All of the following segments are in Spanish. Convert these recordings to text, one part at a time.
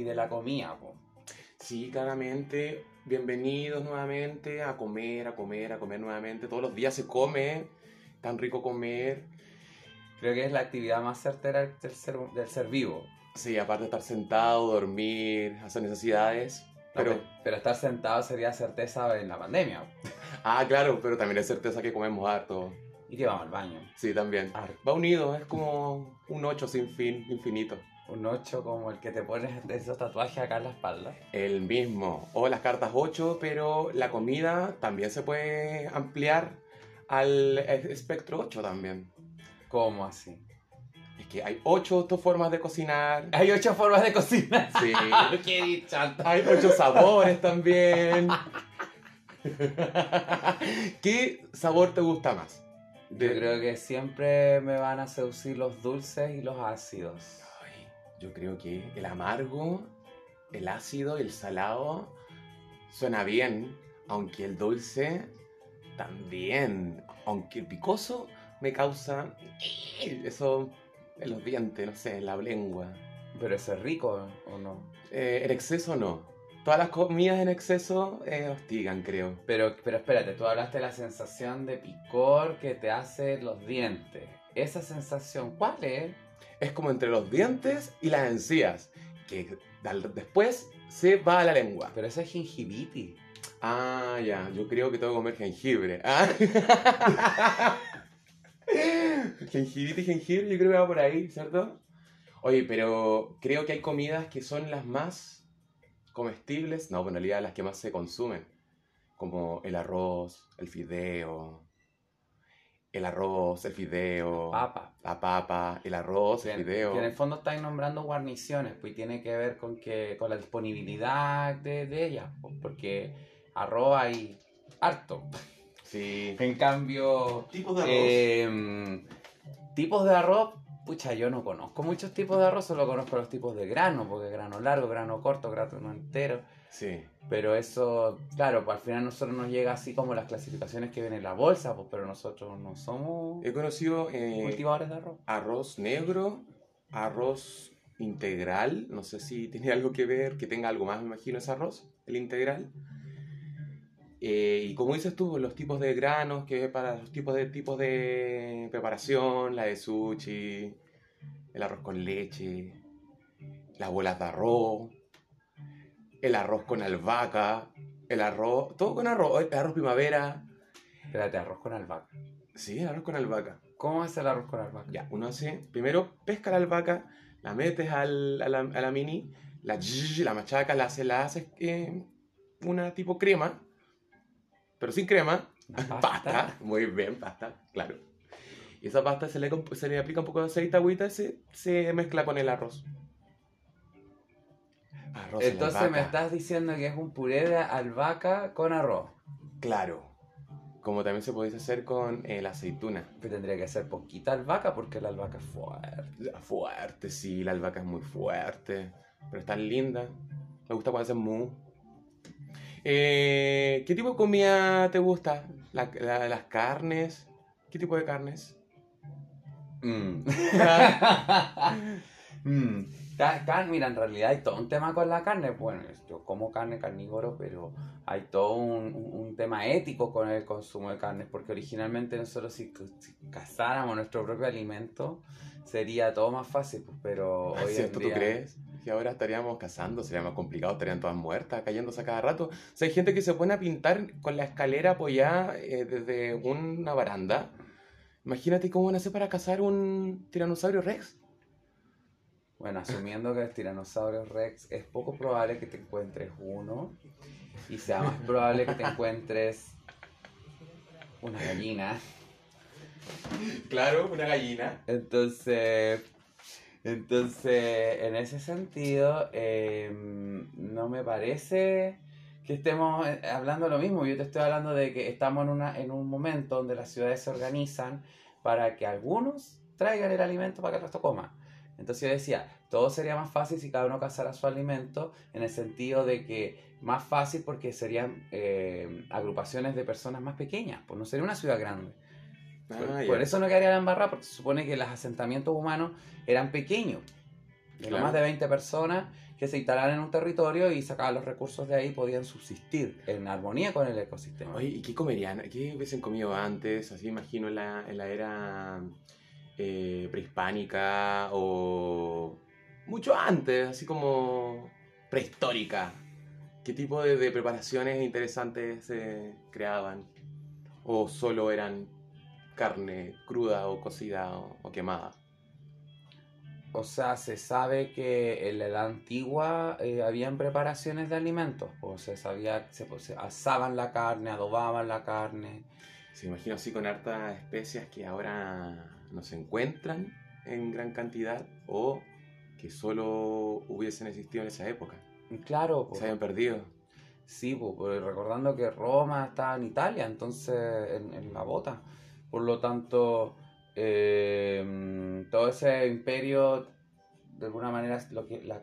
y de la comida, po. Sí, claramente. Bienvenidos nuevamente a comer, a comer, a comer nuevamente. Todos los días se come. Tan rico comer. Creo que es la actividad más certera del ser, del ser vivo. Sí, aparte de estar sentado, dormir, hacer necesidades. Pero, Pero, pero estar sentado sería certeza en la pandemia. ah, claro, pero también es certeza que comemos harto. Y que vamos al baño. Sí, también. Harto. Va unido, es como un 8 sin fin, infinito. Un 8 como el que te pones de esos tatuajes acá en la espalda. El mismo. O las cartas 8, pero la comida también se puede ampliar al espectro 8 también. ¿Cómo así? Es que hay 8 formas de cocinar. Hay ocho formas de cocinar. Sí. ¡Qué! Hay 8 sabores también. ¿Qué sabor te gusta más? Yo creo que siempre me van a seducir los dulces y los ácidos. Yo creo que el amargo, el ácido y el salado suena bien, aunque el dulce también. Aunque el picoso me causa eso en los dientes, no sé, en la lengua. Pero eso es rico, ¿o no? Eh, en exceso no. Todas las comidas en exceso eh, hostigan, creo. Pero, pero espérate, tú hablaste de la sensación de picor que te hace los dientes. Esa sensación, ¿cuál es? Es como entre los dientes y las encías, que después se va a la lengua. Pero eso es gingivitis. Ah, ya, yo creo que tengo que comer jengibre. Ah. Gengivite y jengibre, yo creo que va por ahí, ¿cierto? Oye, pero creo que hay comidas que son las más comestibles, no, en realidad las que más se consumen, como el arroz, el fideo, el arroz, el fideo, Papa. la papa, el arroz, Que el fideo. que en el fondo estáis nombrando guarniciones, pues y tiene que ver con que con la disponibilidad de, de ellas, pues, porque arroz hay harto. Sí. En cambio, Tipos de eh, tipos de arroz, pucha, yo no conozco muchos tipos de arroz, solo conozco los tipos de grano, porque grano largo, grano corto, grano entero. Sí. Pero eso, claro, pues al final a nosotros nos llega así como las clasificaciones que ven en la bolsa, pues, pero nosotros no somos He conocido eh, cultivadores de arroz. arroz negro, arroz integral, no sé si tiene algo que ver, que tenga algo más, me imagino, ese arroz, el integral. Eh, y como dices tú, los tipos de granos, que para los tipos de tipos de preparación, la de sushi, el arroz con leche, las bolas de arroz, el arroz con albahaca, el arroz, todo con arroz, el arroz primavera, Espérate, arroz con albahaca. sí, el arroz con albahaca. ¿Cómo es el arroz con albahaca? Ya, uno hace, primero pesca la albahaca, la metes al- a, la, a la mini, la, la machaca, la haces, la haces eh, una tipo crema, pero sin crema, Una pasta, muy bien, pasta, claro. Y esa pasta se le, se le aplica un poco de aceite, agüita, y se, se mezcla con el arroz. Arroz en Entonces me estás diciendo que es un puré de albahaca con arroz. Claro, como también se puede hacer con eh, la aceituna. Tendría que ser poquita albahaca porque la albahaca es fuerte. Fuerte, sí, la albahaca es muy fuerte. Pero está linda. Me gusta cuando hacen mu. Eh, ¿Qué tipo de comida te gusta? La- la- ¿Las carnes? ¿Qué tipo de carnes? Mm. Mm. Mira, en realidad hay todo un tema con la carne. Bueno, yo como carne carnívoro, pero hay todo un, un- tema ético con el consumo de carnes, porque originalmente nosotros si, si cazáramos nuestro propio alimento sería todo más fácil, pues, pero hoy en ¿Cierto día... tú crees? Que ahora estaríamos cazando, sería más complicado, estarían todas muertas, cayéndose a cada rato. O sea, hay gente que se pone a pintar con la escalera apoyada eh, desde una baranda. Imagínate cómo van a hacer para cazar un tiranosaurio rex. Bueno, asumiendo que el tiranosaurio rex es poco probable que te encuentres uno y sea más probable que te encuentres una gallina. Claro, una gallina. Entonces, entonces en ese sentido, eh, no me parece que estemos eh, hablando lo mismo. Yo te estoy hablando de que estamos en, una, en un momento donde las ciudades se organizan para que algunos traigan el alimento para que el resto coma. Entonces yo decía, todo sería más fácil si cada uno cazara su alimento, en el sentido de que más fácil porque serían eh, agrupaciones de personas más pequeñas, pues no sería una ciudad grande. Por, Ah, por ya. eso no quedaría la embarrada, porque se supone que los asentamientos humanos eran pequeños. de Claro. más de 20 personas que se instalaran en un territorio y sacaban los recursos de ahí podían subsistir en armonía con el ecosistema. Oye, ¿y qué comerían? ¿Qué hubiesen comido antes? Así imagino en la, en la era eh, prehispánica o mucho antes, así como prehistórica. ¿Qué tipo de, de preparaciones interesantes se creaban? ¿O solo eran carne cruda o cocida o, o quemada? O sea, se sabe que en la edad antigua eh, habían preparaciones de alimentos, o se sabía, se, se asaban la carne, adobaban la carne. Se imagino así con hartas especias que ahora no se encuentran en gran cantidad o que solo hubiesen existido en esa época. Claro, po. Se habían perdido. Sí, po, pero recordando que Roma está en Italia, entonces en, en la bota. Por lo tanto, eh, todo ese imperio, de alguna manera, lo que la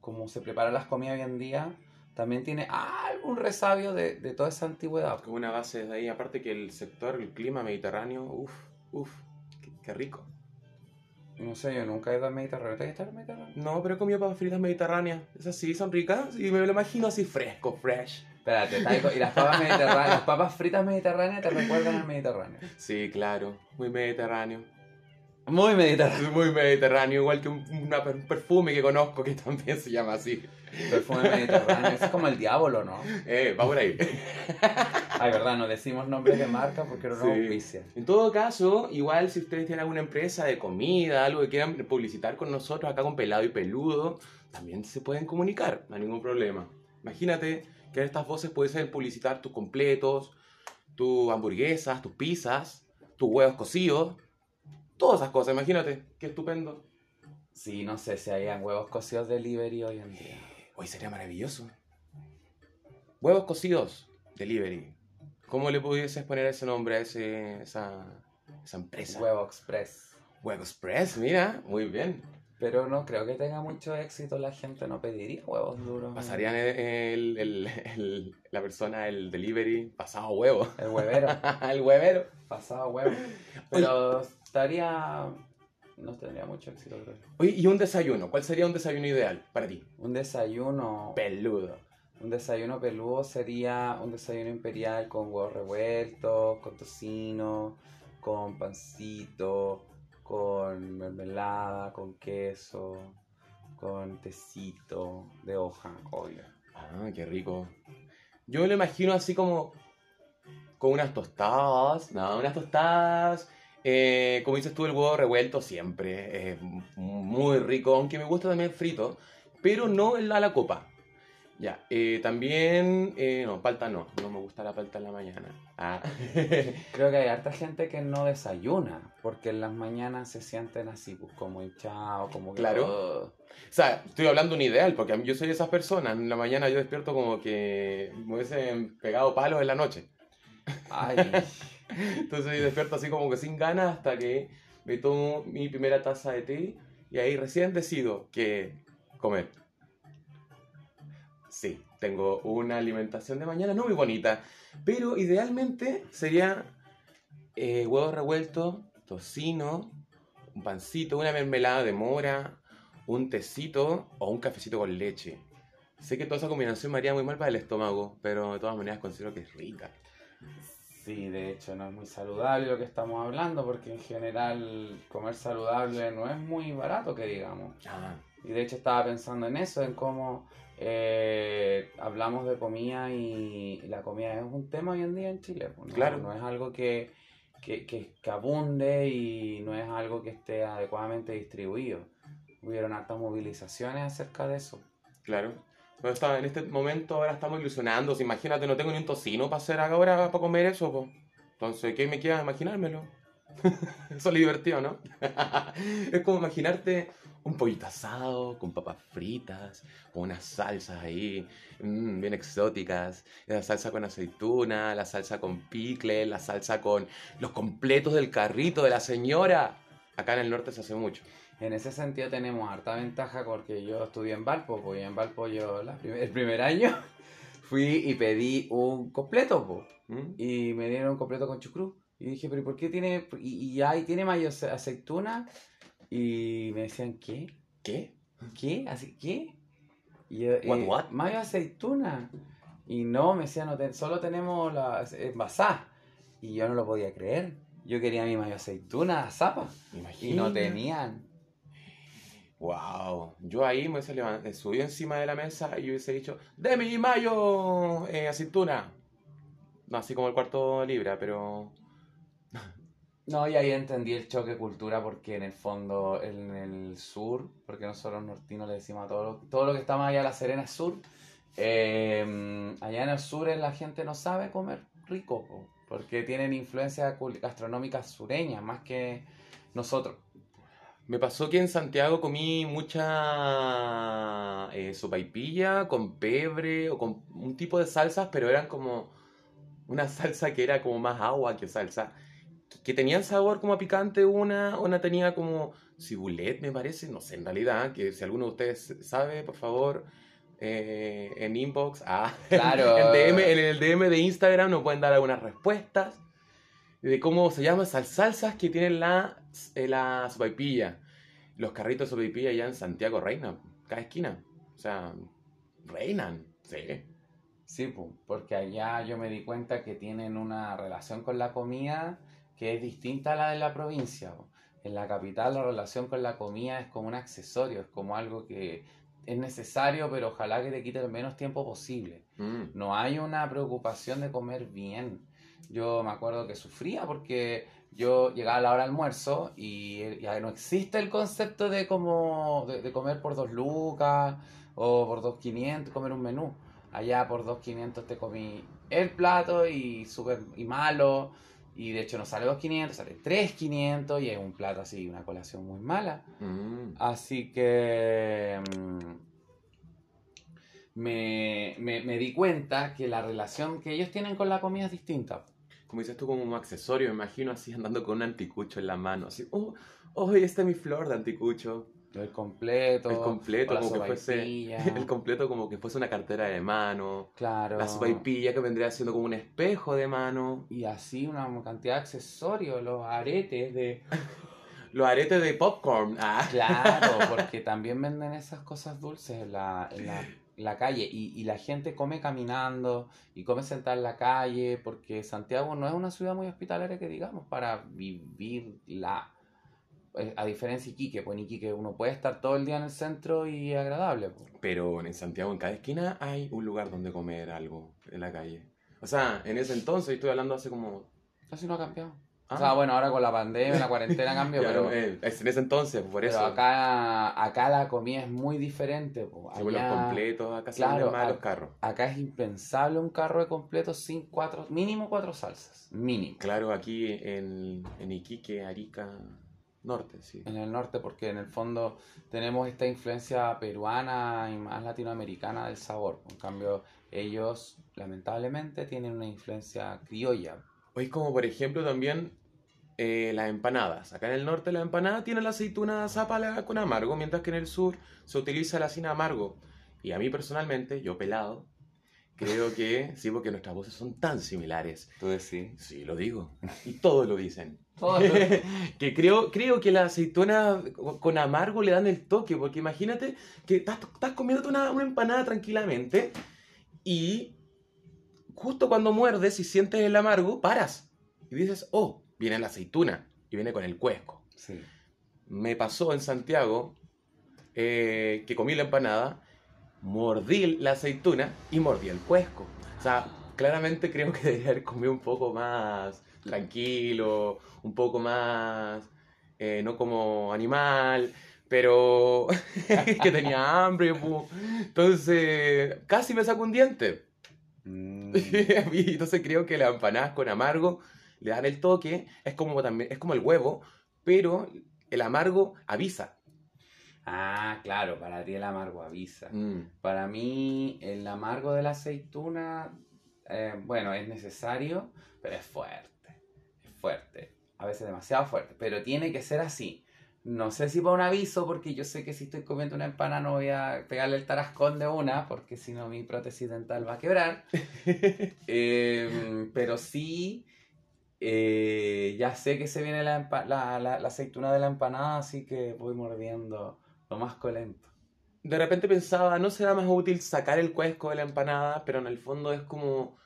como se preparan las comidas hoy en día, también tiene algún resabio de, de toda esa antigüedad. Como una base de ahí, aparte que el sector, el clima mediterráneo, uff, uff, qué, rico. No sé, yo nunca he ido al Mediterráneo. ¿Te has estado en el Mediterráneo? No, pero he comido papas fritas mediterráneas. Esas sí, son ricas y me lo imagino así fresco, fresh. Espérate, ¿y las papas mediterráneas, las papas fritas mediterráneas te recuerdan al Mediterráneo? Sí, claro, muy mediterráneo. Muy mediterráneo. Muy mediterráneo, igual que un, una- un perfume que conozco que también se llama así. Perfume mediterráneo, eso es como el diablo, ¿no? Eh, va por ahí. Ay, verdad, no decimos nombres de marca porque no nos auspician. En todo caso, igual si ustedes tienen alguna empresa de comida, algo que quieran publicitar con nosotros acá con Pelado y Peludo, también se pueden comunicar, no hay ningún problema. Imagínate que en estas voces puedes publicitar tus completos, tus hamburguesas, tus pizzas, tus huevos cocidos, todas esas cosas, imagínate, qué estupendo. Sí, no sé si hayan huevos cocidos delivery hoy en día. Hoy sería maravilloso. Huevos cocidos, delivery. ¿Cómo le pudieses poner ese nombre a ese, esa, esa empresa? Huevo Express. Huevo Express, mira, muy bien. Pero no creo que tenga mucho éxito, la gente no pediría huevos duros. Pasarían el, el- el- el- la persona, el delivery, pasado huevo. El huevero, el huevero. pasado huevo. Pero estaría... No tendría mucho éxito, creo. Oye, y un desayuno. ¿Cuál sería un desayuno ideal para ti? Un desayuno... Peludo. Un desayuno peludo sería un desayuno imperial con huevos revueltos, con tocino, con pancito, con mermelada, con queso, con tecito de hoja, obvio. Ah, qué rico. Yo lo imagino así como con unas tostadas. No, unas tostadas. eh, como dices tú, el huevo revuelto siempre es muy rico, aunque me gusta también frito, pero no a la copa. Ya, eh, también, eh, no, palta no, no me gusta la palta en la mañana. Ah. Creo que hay harta gente que no desayuna, porque en las mañanas se sienten así, pues como hinchados, como que... Claro. "Ugh". O sea, estoy hablando un ideal, porque yo soy de esas personas. En la mañana yo despierto como que me hubiesen pegado palos en la noche. Ay, Entonces yo despierto así como que sin ganas hasta que me tomo mi primera taza de té y ahí recién decido que comer. Sí, tengo una alimentación de mañana no muy bonita, pero idealmente sería eh, huevos revueltos, tocino, un pancito, una mermelada de mora, un tecito o un cafecito con leche. Sé que toda esa combinación me haría muy mal para el estómago, pero de todas maneras considero que es rica. sí, de hecho no es muy saludable lo que estamos hablando, porque en general comer saludable no es muy barato, que digamos. Ah, Y de hecho estaba pensando en eso, en cómo eh, hablamos de comida y, la comida es un tema hoy en día en Chile. pues, ¿no? Claro. No es algo que, que, que- que abunde y no es algo que esté adecuadamente distribuido. Hubieron hartas movilizaciones acerca de eso. Claro. Pero está, en este momento ahora estamos ilusionando. Imagínate, no tengo ni un tocino para hacer ahora para comer eso. po. Entonces, ¿qué me queda imaginármelo? eso es divertido, ¿no? es como imaginarte un pollito asado con papas fritas, con unas salsas ahí mm, bien exóticas. La salsa con aceituna, la salsa con picle, la salsa con los completos del carrito de la señora. Acá en el norte se hace mucho. En ese sentido tenemos harta ventaja porque yo estudié en Valpo, pues y en Valpo yo la prim- el primer año fui y pedí un completo, pues. ¿Mm? y me dieron un completo con chucrú. Y dije, pero ¿y ¿por qué tiene? Y, y ahí tiene mayo ace- aceituna. Y me decían, ¿qué? ¿Qué? ¿qué? ¿Así qué? Y yo, What, eh, what? Mayo aceituna. Y no, me decían, no solo tenemos la envasada. Y yo no lo podía creer. Yo quería mi mayo aceituna, zapa. Y no tenían. Wow. Yo ahí me hubiese levan- eh, subido encima de la mesa y hubiese dicho, de mi mayo eh, aceituna. No, así como el cuarto libra, pero... No, y ahí entendí el choque de cultura porque en el fondo, en el sur, porque nosotros los nortinos le decimos a todo lo, todo lo que está más allá de La Serena sur, eh, allá en el sur la gente no sabe comer rico, po, porque tienen influencias cul- gastronómicas sureñas más que nosotros. Me pasó que en Santiago comí mucha eh, sopaipilla con pebre o con un tipo de salsas, pero eran como una salsa que era como más agua que salsa. Que, tenían sabor como a picante una, una tenía como cibulet, me parece, no sé, en realidad, que si alguno de ustedes sabe, por favor, eh, en inbox, ah, Claro. en, DM, en el DM de Instagram nos pueden dar algunas respuestas de cómo se llaman esas salsas que tienen la, eh, la sopaipilla. Los carritos de sopaipilla allá en Santiago reinan, cada esquina. O sea, reinan, sí. Sí, po, porque allá yo me di cuenta que tienen una relación con la comida que es distinta a la de la provincia. En la capital la relación con la comida es como un accesorio, es como algo que es necesario, pero ojalá que te quite el menos tiempo posible. Mm. No hay una preocupación de comer bien. Yo me acuerdo que sufría porque yo llegaba a la hora de almuerzo y ya no existe el concepto de como de, de comer por dos lucas o por dos quinientos, comer un menú. Allá por dos quinientos te comí el plato y súper y malo y de hecho no sale dos quinientos, sale tres quinientos y es un plato así, una colación muy mala. Mm. Así que mm, me, me, me di cuenta que la relación que ellos tienen con la comida es distinta. Como dices tú, como un accesorio, me imagino así andando con un anticucho en la mano. Así, oh, oh, esta es mi flor de anticucho. El completo, El completo, como que fuese. El completo, como que fuese una cartera de mano. Claro. La sopaipilla que vendría siendo como un espejo de mano. Y así una cantidad de accesorios, los aretes de... Los aretes de popcorn. Ah. Claro, porque también venden esas cosas dulces en la, en la, la calle y, y la gente come caminando y come sentada en la calle porque Santiago no es una ciudad muy hospitalaria que digamos para vivirla. Eh, A diferencia de Iquique, pues en Iquique uno puede estar todo el día en el centro y agradable. pues. Pero en Santiago, en cada esquina, hay un lugar donde comer algo en la calle. O sea, en ese entonces, estoy hablando hace como. Casi no ha cambiado. Ah, O sea, bueno, ahora con la pandemia, la cuarentena cambió, ya, pero, eh, en ese entonces, por pero eso. acá, acá la comida es muy diferente. pues. Sí, bueno, los Allá- completos, acá se claro, más a- los carros. Acá es impensable un carro de completo sin cuatro, mínimo cuatro salsas, mínimo. Claro, aquí en, en Iquique, Arica, Norte, sí. En el norte, porque en el fondo tenemos esta influencia peruana y más latinoamericana del sabor. En cambio, ellos lamentablemente tienen una influencia criolla. O es como, por ejemplo, también eh, las empanadas. Acá en el norte la empanada tiene la aceituna zapala con amargo, mientras que en el sur se utiliza la sin amargo. Y a mí personalmente, yo pelado, creo que sí, porque nuestras voces son tan similares. Tú decís. Sí, lo digo. Y todos lo dicen. Que creo, creo que la aceituna con amargo le dan el toque, porque imagínate que estás, estás comiéndote una, una empanada tranquilamente y justo cuando muerdes y sientes el amargo, paras y dices, oh, viene la aceituna y viene con el cuesco. Sí. Me pasó en Santiago eh, que comí la empanada, mordí la aceituna y mordí el cuesco. O sea, claramente creo que debería haber comido un poco más tranquilo, un poco más, eh, no como animal, pero que tenía hambre. Entonces, casi me sacó un diente. Mm, Entonces creo que las empanadas con amargo le dan el toque, es como, también, es como el huevo, pero el amargo avisa. Ah, claro, para ti el amargo avisa. Mm. Para mí, el amargo de la aceituna, eh, bueno, es necesario, pero es fuerte. Fuerte. A veces demasiado fuerte, pero tiene que ser así. No sé si para un aviso, porque yo sé que si estoy comiendo una empanada no voy a pegarle el tarascón de una, porque si no mi prótesis dental va a quebrar. Eh, pero sí, eh, ya sé que se viene la, la, la- la aceituna de la empanada, así que voy mordiendo lo más colento. de repente pensaba, ¿no será más útil sacar el cuesco de la empanada? Pero en el fondo es como,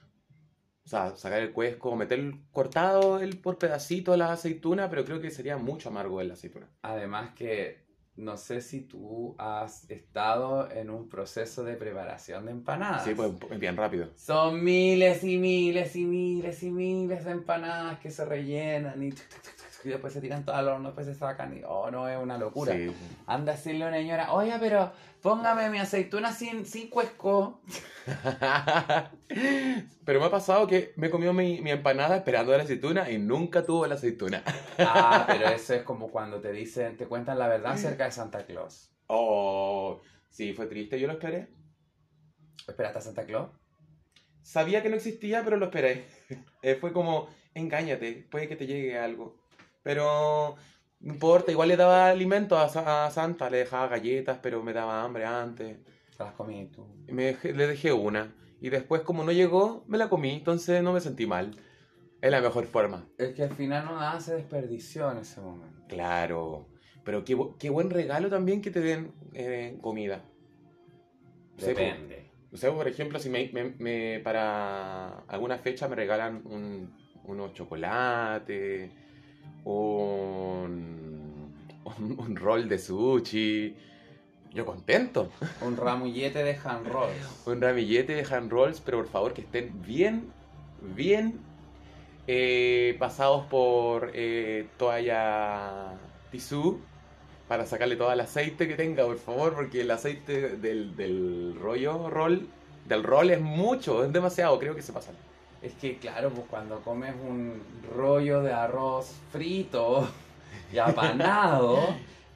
o sea, sacar el cuesco, meter cortado el, por pedacito la aceituna, pero creo que sería mucho amargo en la aceituna. Además que no sé si tú has estado en un proceso de preparación de empanadas. Sí, pues bien rápido. Son miles y miles y miles y miles de empanadas que se rellenan y, y después se tiran todo al horno, después se sacan y, oh, no, es una locura. Sí. Anda a decirle a una señora, oye, pero póngame mi aceituna sin, sin cuesco. Pero me ha pasado que me he comido mi, mi empanada esperando la aceituna y nunca tuvo la aceituna. Ah, pero eso es como cuando te dicen, te cuentan la verdad acerca de Santa Claus. Oh, sí, fue triste, yo lo esperé. ¿Esperaste a Santa Claus? Sabía que no existía, pero lo esperé. Eh, fue como, engáñate, puede que te llegue algo. Pero no importa, igual le daba alimento a, Sa- a Santa, le dejaba galletas, pero me daba hambre antes. Te las comí tú. Me dejé- le dejé una. Y después, como no llegó, me la comí, entonces no me sentí mal. Es la mejor forma. Es que al final no nada se desperdició en ese momento. Claro. Pero qué, qué buen regalo también que te den eh, comida. Depende. O sea, por ejemplo, si me, me- me- para alguna fecha me regalan un, unos chocolates, un, un, un rol de sushi, yo contento. Un ramullete de hand rolls. Un ramillete de hand rolls, pero por favor que estén bien, bien eh, pasados por eh, toalla tisú para sacarle todo el aceite que tenga, por favor, porque el aceite del, del rollo roll, del roll es mucho, es demasiado, creo que se pasan. Es que claro, pues cuando comes un rollo de arroz frito y apanado,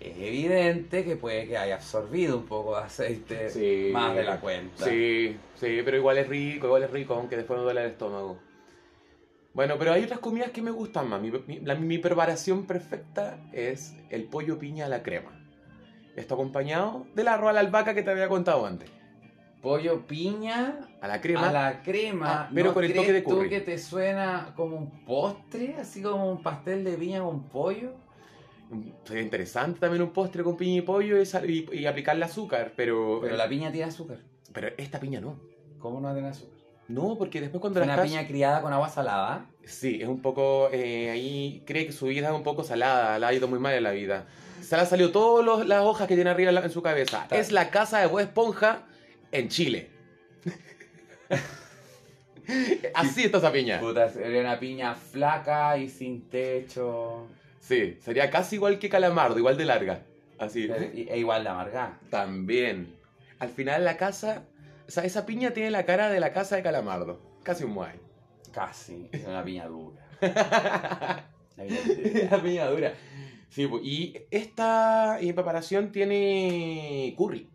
es evidente que puede que haya absorbido un poco de aceite Sí. más de la cuenta. Sí, sí, pero igual es rico, igual es rico, aunque después me duele el estómago. Bueno, pero hay otras comidas que me gustan más. Mi, mi- la- mi preparación perfecta es el pollo piña a la crema. Esto acompañado del arroz a la albahaca que te había contado antes. Pollo piña A la crema. a la crema. Ah, pero ¿No con el toque de tú curry. que te suena como un postre? Así como un pastel de piña con pollo. Sería interesante también un postre con piña y pollo y, y- aplicarle azúcar, pero, Pero la piña tiene azúcar. pero esta piña no. ¿Cómo no tiene azúcar? No, porque después cuando Es la una estás- piña criada con agua salada. Sí, es un poco. eh, ahí cree que su vida es un poco salada, la ha ido muy mal en la vida. Se le han salido todas las hojas que tiene arriba en su cabeza. Está. Es la casa de Bob Esponja en Chile. Así está esa piña. Puta, sería una piña flaca y sin techo. Sí, sería casi igual que Calamardo, igual de larga. Así. E igual de amarga. También. Al final la casa. O sea, esa piña tiene la cara de la casa de Calamardo. Casi un muay. Casi. Es una piña dura. Una piña dura. la piña dura. Sí, pues, y esta preparación tiene curry.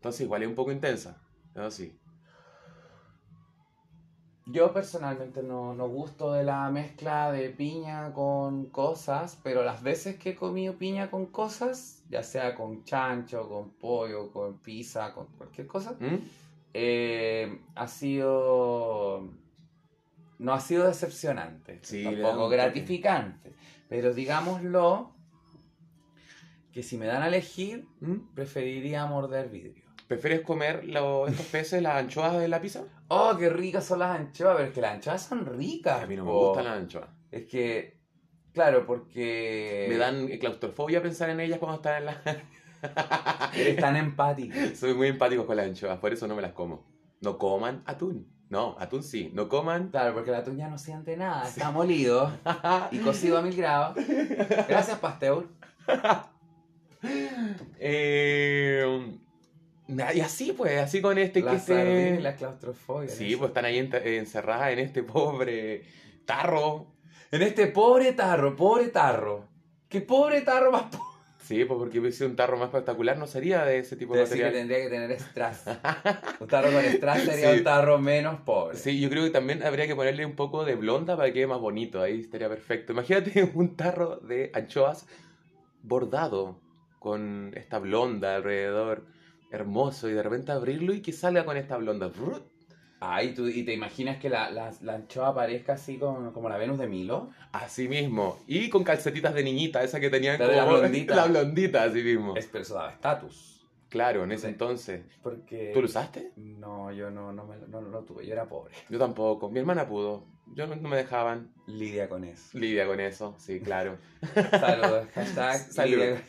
Entonces igual es un poco intensa. ¿no? Sí. Yo personalmente no, no gusto de la mezcla de piña con cosas, pero las veces que he comido piña con cosas, ya sea con chancho, con pollo, con pizza, con cualquier cosa, ¿Mm? eh, ha sido... No ha sido decepcionante, Sí, tampoco gratificante, pero digámoslo que si me dan a elegir, ¿Mm? preferiría morder vidrio. ¿Prefieres comer lo- estos peces, las anchoas de la pizza? Oh, qué ricas son las anchoas, pero es que las anchoas son ricas. A mí no me gustan las anchoas. Es que, claro, porque Me dan claustrofobia pensar en ellas cuando están en la... eres tan empático. Soy muy empático con las anchoas, por eso no me las como. No coman atún. No, atún sí. No coman... Claro, porque la tuya no siente nada, está molido y cocido a mil grados. Gracias, Pasteur. Eh, y así pues, así con este que Las se... la claustrofobia. Sí, pues están ahí ent- encerradas en este pobre tarro. En este pobre tarro, pobre tarro. ¿Qué pobre tarro más pobre? Sí, pues porque hubiese sido un tarro más espectacular, no sería de ese tipo de que material. tendría que tener strass. Un tarro con strass sería Sí. un tarro menos pobre. Sí, yo creo que también habría que ponerle un poco de blonda para que quede más bonito, ahí estaría perfecto. Imagínate un tarro de anchoas bordado con esta blonda alrededor, hermoso, y de repente abrirlo y que salga con esta blonda. Ah, ¿y, tú, ¿y te imaginas que la, la, la anchoa aparezca así como, como la Venus de Milo? Así mismo. Y con calcetitas de niñita, esa que tenían de la como- blondita. La blondita, así mismo. Es, pero eso daba estatus. Claro, en ese entonces. Porque... ¿Tú lo usaste? No, yo no, no, me, lo- no, no lo tuve, yo era pobre. Yo tampoco. Mi hermana pudo. Yo no, no me dejaban. Lidia con eso. Lidia con eso, sí, claro. Saludos, hashtag Salud. Lidia-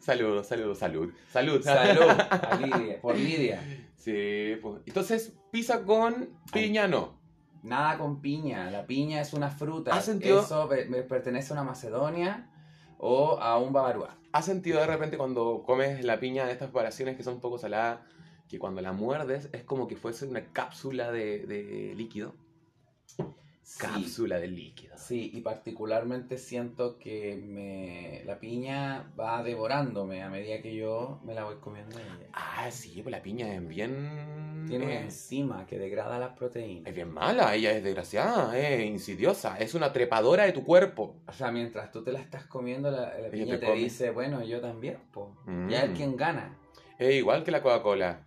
Saludos, saludos, salud. Salud. Salud a Lidia, por Lidia. Sí, pues. Entonces, pizza con piña no. Nada con piña, la piña es una fruta. ¿Has sentido- Eso pertenece a una Macedonia o a un Bavarúa. ¿Has sentido de repente cuando comes la piña de estas preparaciones que son un poco saladas, que cuando la muerdes es como que fuese una cápsula de, de líquido? Sí, Cápsula de líquido. sí, y particularmente siento que me, la piña va devorándome a medida que yo me la voy comiendo. ella. Ah, sí, pues la piña es bien... Tiene una eh, enzima que degrada las proteínas. es bien mala, ella es desgraciada, es insidiosa, es una trepadora de tu cuerpo. O sea, mientras tú te la estás comiendo, la, la piña te dice, bueno, yo también. Mm. Ya es quien gana. Es igual que la Coca-Cola.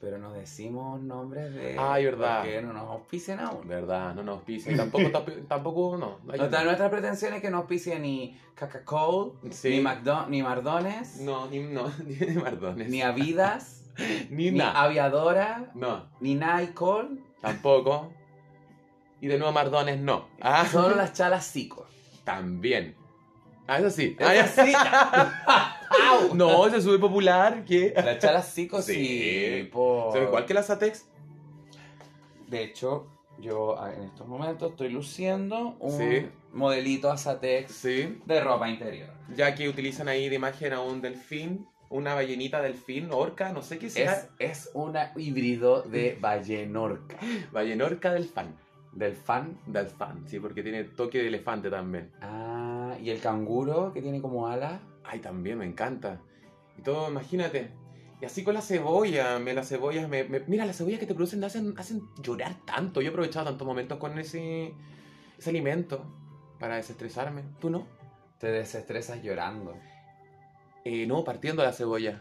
Pero no decimos nombres de... Ay, verdad. Porque no nos auspician aún. ¿Verdad? No nos auspicia. Y tampoco, tamp- tampoco, no. no Nuestra, nuestra pretensión es que no auspicie ni Coca-Cola, Sí. ni, McDo- ni Mardones, No, ni, no, ni Mardones. ni Avidas, ni ni. Aviadora, No, ni Nicole, tampoco. Y de nuevo Mardones no. Ah, solo las chalas Zico. también. Ah, eso sí. Eso Ah, ya. sí. No, ese sube popular. que Las chalas Zico sí. Sí. por- ¿Son igual que las Atex? De hecho, yo ah, en estos momentos estoy luciendo un Sí. modelito Asatex Sí. de ropa interior. Ya que utilizan ahí de imagen a un delfín, una ballenita delfín, orca, no sé qué sea. Es, es un híbrido de ballenorca. Ballenorca del fan. Del fan. Del fan, sí, porque tiene toque de elefante también. Ah, y el canguro que tiene como alas. Ay, también me encanta. Y todo, imagínate. Y así con la cebolla, me las cebollas me, me- mira, las cebollas que te producen hacen, hacen llorar tanto. Yo he aprovechado tantos momentos con ese, ese alimento para desestresarme. ¿Tú no? Te desestresas llorando. Eh, no, partiendo la cebolla.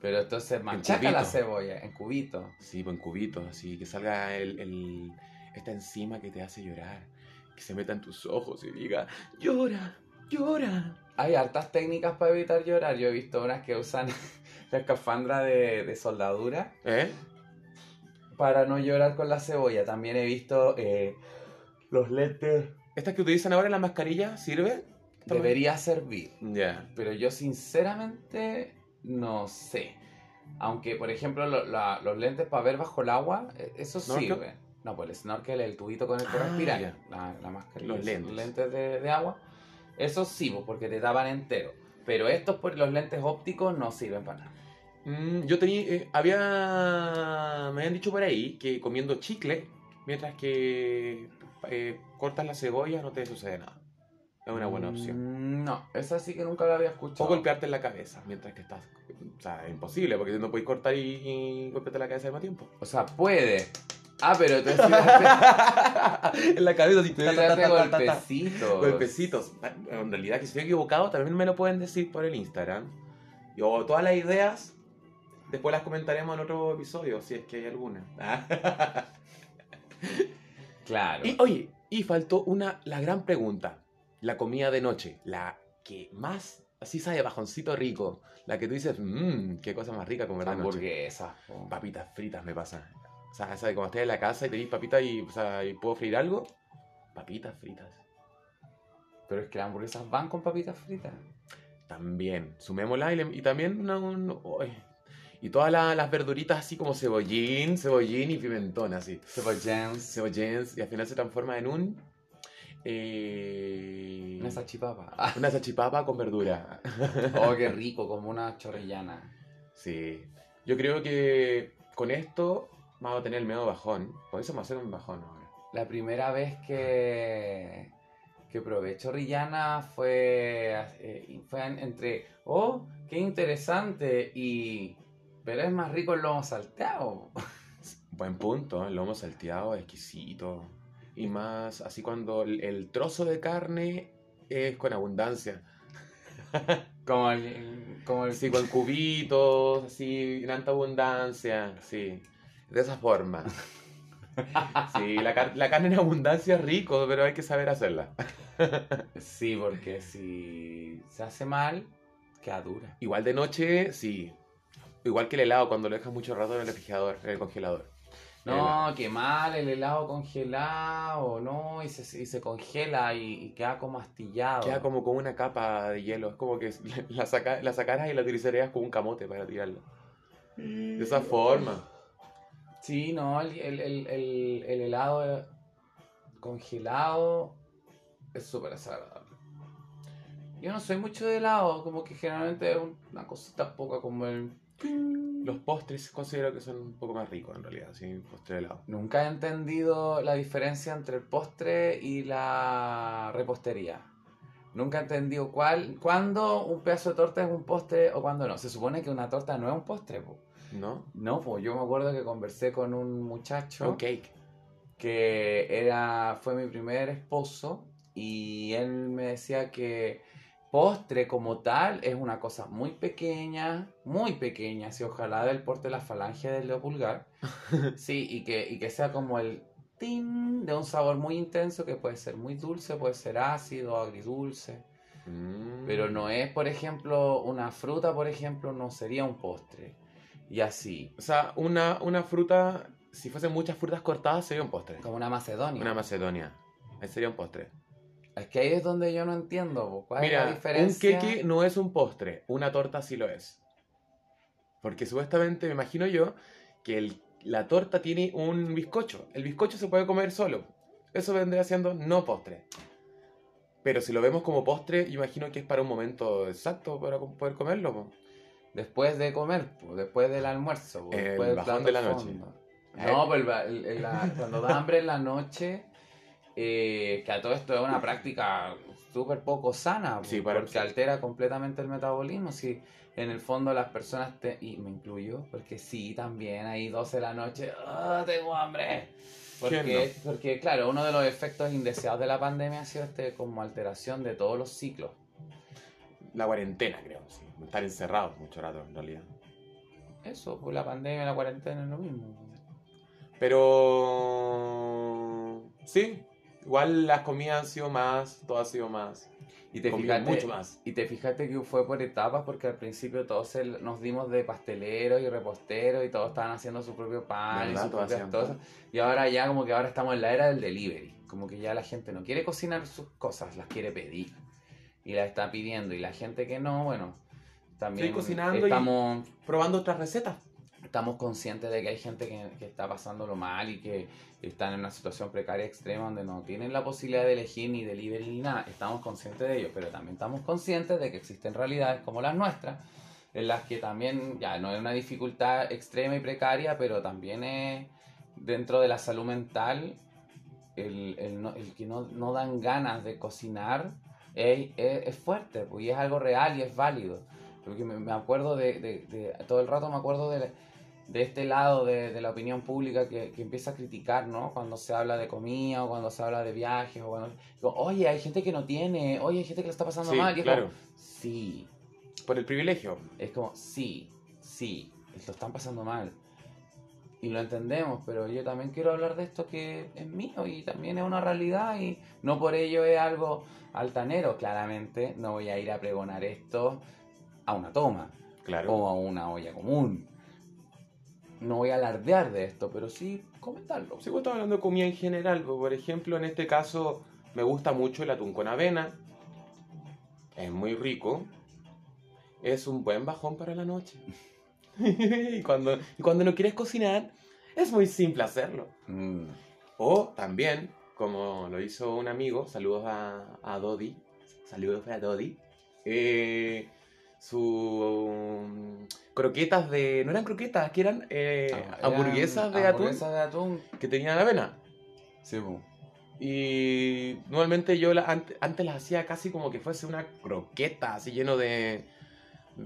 Pero entonces machaca la cubito. cebolla en cubitos. Sí, pues en cubitos, así, que salga el, el- esta enzima que te hace llorar. Que se meta en tus ojos y diga, llora, llora. Hay hartas técnicas para evitar llorar. Yo he visto unas que usan la escafandra de, de soldadura ¿Eh? para no llorar con la cebolla. También he visto eh, los lentes. ¿Estas que utilizan ahora en la mascarilla sirve? Debería servir. Ya. Pero yo sinceramente no sé. Aunque, por ejemplo, lo- la- los lentes para ver bajo el agua, eh, eso ¿Snorkel? sirve. No, pues el snorkel, el tubito con el que Ah, respirar. ya. La, la máscara. Los lentes. de, de agua. Eso sí, pues, porque te tapan entero. Pero estos, por los lentes ópticos, no sirven para nada. Mm, yo tenía, eh, había, me habían dicho por ahí que comiendo chicle, mientras que eh, cortas la cebolla no te sucede nada. Es una buena opción. Mm, No, esa sí que nunca la había O escuchado. golpearte en la cabeza mientras que estás, o sea, es imposible porque no puedes cortar y, y golpearte la cabeza al mismo tiempo. O sea, puede. Ah, pero darte, en la cabeza así, sí darte golpecitos. Golpecitos. En realidad, que si estoy equivocado, también me lo pueden decir por el Instagram. Y, O todas las ideas, después las comentaremos en otro episodio, si es que hay alguna. Claro. y oye, y faltó una, la gran pregunta. La comida de noche, la que más, así sabe, bajoncito rico. La que tú dices, mmm, qué cosa más rica comer de noche. hamburguesas. Papitas fritas me pasa. O sea, ¿sabes? Cuando estás en la casa y te papitas y, o sea, y puedo freír algo, papitas fritas. Pero es que las hamburguesas van con papitas fritas. También, sumémosla y, le- y también una- un- y todas la- las verduritas así como cebollín, cebollín y pimentón así. Cebollens. Cebollins y al final se transforma en un eh, Una salchipapa. Ah, una salchipapa con verdura. oh, qué rico, como una chorrillana. Sí. Yo creo que con esto vamos a tener el medio bajón. Por eso vamos a hacer un bajón ahora. La primera vez que, que probé chorrillana fue, eh, fue en- entre, oh, qué interesante, y, pero es más rico el lomo salteado. Buen punto, el lomo salteado, exquisito. Y más así cuando el, el trozo de carne es con abundancia. Como el, como el, Así con cubitos, así en alta abundancia, sí. De esa forma. Sí, la, car- la carne en abundancia es rico, pero hay que saber hacerla. Sí, porque si se hace mal, Queda dura. Igual de noche, sí. Igual que el helado cuando lo dejas mucho rato en el refrigerador, en el congelador. No, qué mal, el helado congelado, no, y se, y se congela y, y queda como astillado. Queda como con una capa de hielo. Es como que la, saca, la sacaras y la utilizarías como un camote para tirarla. De esa forma. Sí, no, el, el, el, el- el helado congelado es súper desagradable. Yo no soy mucho de helado, como que generalmente es una cosita poca como el... Los postres considero que son un poco más ricos en realidad, sí, postre de helado. Nunca he entendido la diferencia entre el postre y la repostería. Nunca he entendido cuál, cuándo un pedazo de torta es un postre o cuándo no. Se supone que una torta no es un postre, po. ¿No? No, pues yo me acuerdo que conversé con un muchacho que era, fue mi primer esposo y él me decía que postre como tal es una cosa muy pequeña, muy pequeña, así ojalá del porte de la falange del dedo pulgar, sí, y que, y que sea como el tin de un sabor muy intenso que puede ser muy dulce, puede ser ácido, agridulce, Mm. pero no es, por ejemplo, una fruta, por ejemplo, no sería un postre, y así, O sea, una, una fruta, si fuesen muchas frutas cortadas, sería un postre. como una macedonia. Una macedonia. Ahí sería un postre. Es que ahí es donde yo no entiendo, ¿cuál es Mira, la diferencia? un queque no es un postre, una torta sí lo es. Porque supuestamente, me imagino yo, que el- la torta tiene un bizcocho. El bizcocho se puede comer solo. Eso vendría siendo no postre. Pero si lo vemos como postre, imagino que es para un momento exacto para poder comerlo. Después de comer, po, después del almuerzo, po, El después del bajón plato de la noche. fondo. No, pues el el- la- cuando da hambre en la noche, eh, que a todo esto es una práctica súper poco sana, Sí, porque sí. altera completamente el metabolismo. Si en el fondo las personas, te, y me incluyo, porque sí, también ahí 12 de la noche, "Ah, tengo hambre. ¿Quién Porque, porque, claro, uno de los efectos indeseados de la pandemia ha sido este como alteración de todos los ciclos. La cuarentena, creo. Sí. Estar encerrados mucho rato, en realidad. Eso, pues la pandemia la cuarentena es lo mismo. Pero... Sí. Igual las comidas han sido más, todo ha sido más. Y te fijaste, mucho más. Y te fijaste que fue por etapas porque al principio todos se- nos dimos de pasteleros y reposteros y todos estaban haciendo su propio pan y sus propias cosas. pan. Y ahora ya como que ahora estamos en la era del delivery. Como que ya la gente no quiere cocinar sus cosas, las quiere pedir. Y las está pidiendo. Y la gente que no, bueno, también Sí, cocinando y- estamos, Probando otras recetas. estamos conscientes de que hay gente que, que está pasándolo mal y que están en una situación precaria extrema donde no tienen la posibilidad de elegir ni delivery ni nada. Estamos conscientes de ello, pero también estamos conscientes de que existen realidades como las nuestras, en las que también ya no es una dificultad extrema y precaria, pero también es dentro de la salud mental el, el no- el que no, no dan ganas de cocinar es, es- es fuerte, pues, y es algo real y es válido. Porque me, me acuerdo de, de- de- todo el rato me acuerdo de, de este lado de, de la opinión pública que, que empieza a criticar, ¿no? Cuando se habla de comida o cuando se habla de viajes o cuando... digo, oye, hay gente que no tiene, oye, hay gente que le está pasando Sí, mal. Y claro. como, sí, Por el privilegio. es como, sí, sí, lo están pasando mal. Y lo entendemos, pero yo también quiero hablar de esto que es mío y también es una realidad y no por ello es algo altanero. Claramente no voy a ir a pregonar esto a una toma Claro. o a una olla común. No voy a alardear de esto, pero sí comentarlo. Si vos estás hablando de comida en general, pues, por ejemplo, en este caso me gusta mucho el atún con avena. Es muy rico. Es un buen bajón para la noche. y, cuando, y cuando no quieres cocinar, es muy simple hacerlo. Mm, O también, como lo hizo un amigo, saludos a, a Dodi. Saludos a Dodi. eh, su um, croquetas de. No eran croquetas, que eran eh, eran hamburguesas de atún Hamburguesas de atún. que tenían avena. Sí, po. Y normalmente yo la- ante- antes las hacía casi como que fuese una croqueta, así lleno de,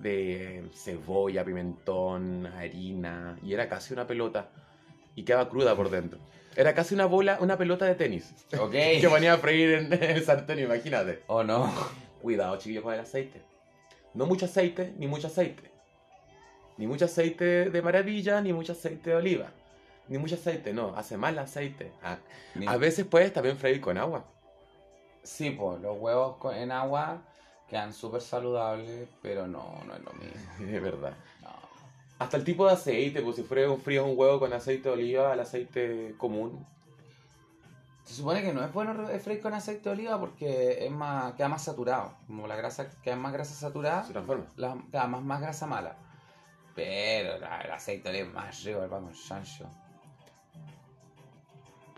de cebolla, pimentón, harina, y era casi una pelota, y quedaba cruda por dentro. Era casi una bola, una pelota de tenis, Ok. que ponía a freír en el sartén, imagínate. ¿O no? Cuidado, chiquillos, con el aceite. No mucho aceite, ni mucho aceite. Ni mucho aceite de maravilla, ni mucho aceite de oliva. Ni mucho aceite, no, hace mal el aceite. Ah, Ni- a veces puedes también freír con agua. Sí, pues los huevos en agua quedan súper saludables, pero no, no es lo mismo. Es verdad. No. Hasta el tipo de aceite, pues si fuera un frío un huevo con aceite de oliva al aceite común. Se supone que no es bueno re- freír con aceite de oliva porque es más, queda más saturado. Como la grasa queda más grasa saturada, Se transforma. la, queda más, más grasa mala. Pero la- el aceite de oliva es más rico el pan con chancho.